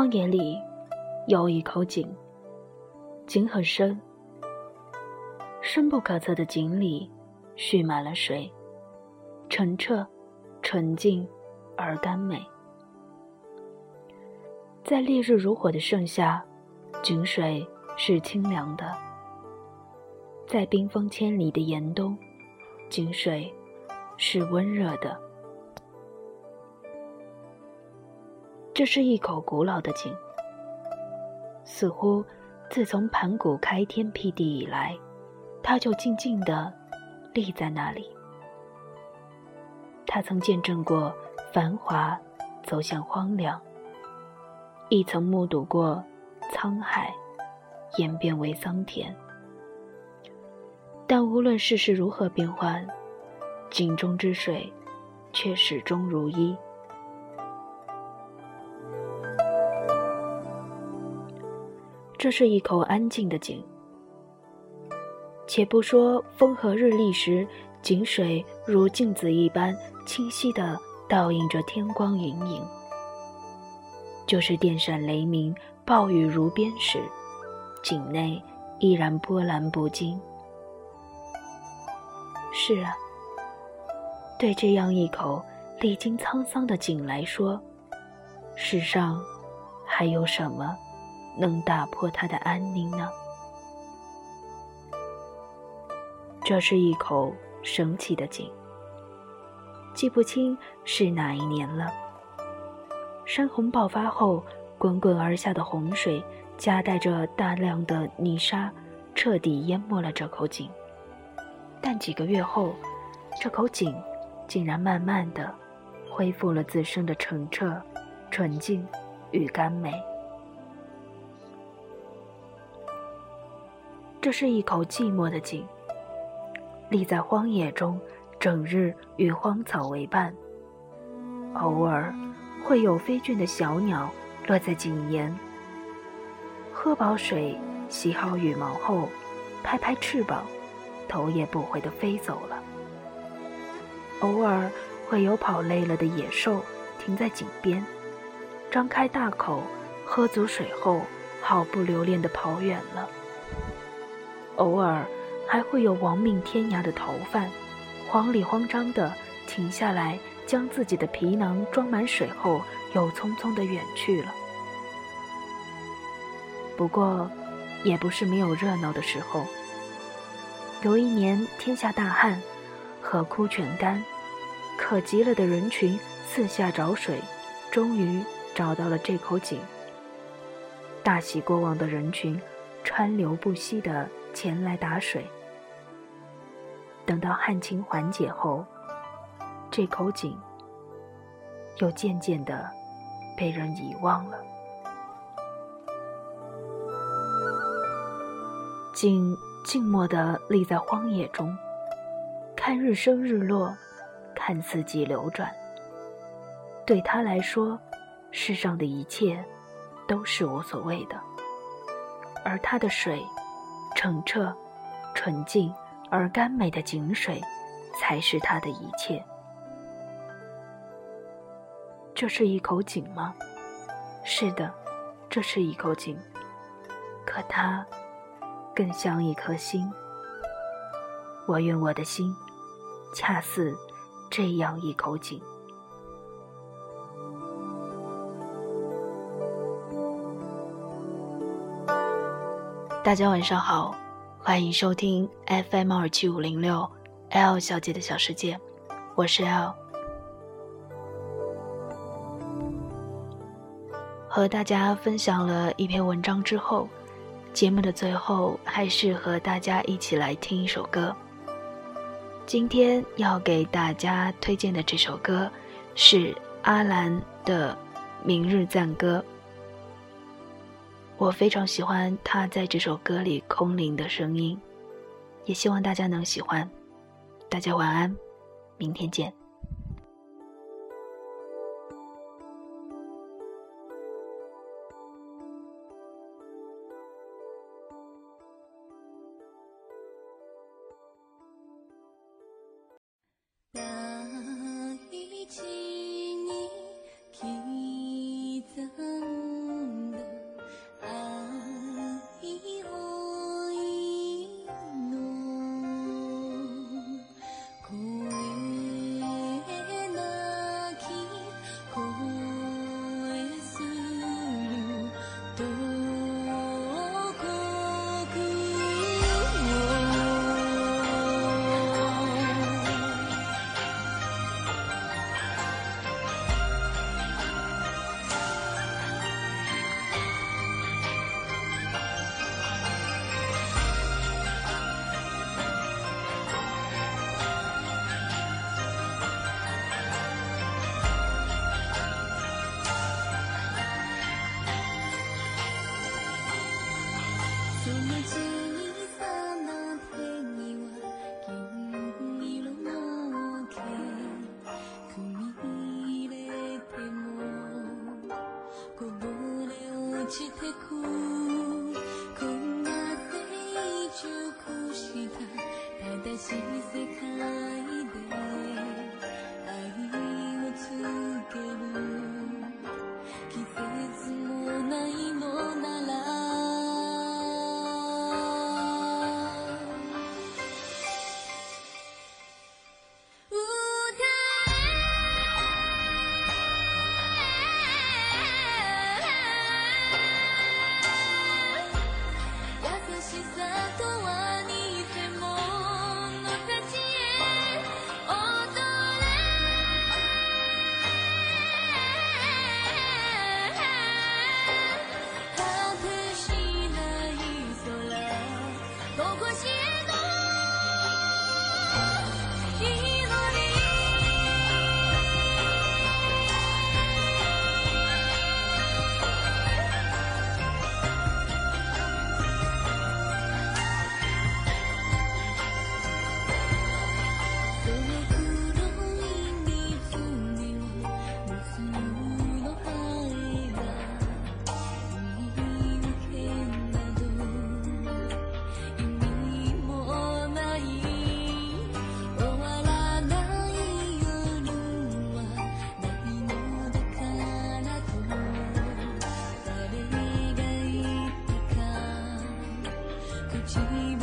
荒野里有一口井，井很深，深不可测的井里蓄满了水，澄澈、纯净而甘美。在烈日如火的盛夏，井水是清凉的；在冰封千里的严冬，井水是温热的。这是一口古老的井，似乎自从盘古开天辟地以来，它就静静地立在那里。它曾见证过繁华走向荒凉。亦曾目睹过沧海演变为桑田，但无论世事如何变幻，井中之水却始终如一。这是一口安静的井。且不说风和日丽时，井水如镜子一般清晰地倒映着天光云影。就是电闪雷鸣、暴雨如鞭时，井内依然波澜不惊。是啊，对这样一口历经沧桑的井来说，世上还有什么能打破它的安宁呢？这是一口神奇的井，记不清是哪一年了。山洪爆发后，滚滚而下的洪水夹带着大量的泥沙，彻底淹没了这口井。但几个月后，这口井竟然慢慢的恢复了自身的澄澈、纯净与甘美。这是一口寂寞的井，立在荒野中，整日与荒草为伴，偶尔。会有飞倦的小鸟落在井沿，喝饱水、洗好羽毛后，拍拍翅膀，头也不回地飞走了。偶尔会有跑累了的野兽停在井边，张开大口喝足水后，毫不留恋地跑远了。偶尔还会有亡命天涯的逃犯，慌里慌张地停下来。将自己的皮囊装满水后，又匆匆地远去了。不过，也不是没有热闹的时候。有一年天下大旱，河枯泉干，渴极了的人群四下找水，终于找到了这口井。大喜过望的人群川流不息地前来打水。等到旱情缓解后。这口井又渐渐的被人遗忘了。井静默的立在荒野中，看日升日落，看四季流转。对他来说，世上的一切都是无所谓的，而他的水，澄澈、纯净而甘美的井水，才是他的一切。这是一口井吗？是的，这是一口井。可它更像一颗心。我愿我的心恰似这样一口井。大家晚上好，欢迎收听 FM 二七五零六 L 小姐的小世界，我是 L。和大家分享了一篇文章之后，节目的最后还是和大家一起来听一首歌。今天要给大家推荐的这首歌是阿兰的《明日赞歌》。我非常喜欢他在这首歌里空灵的声音，也希望大家能喜欢。大家晚安，明天见。世界大寂寞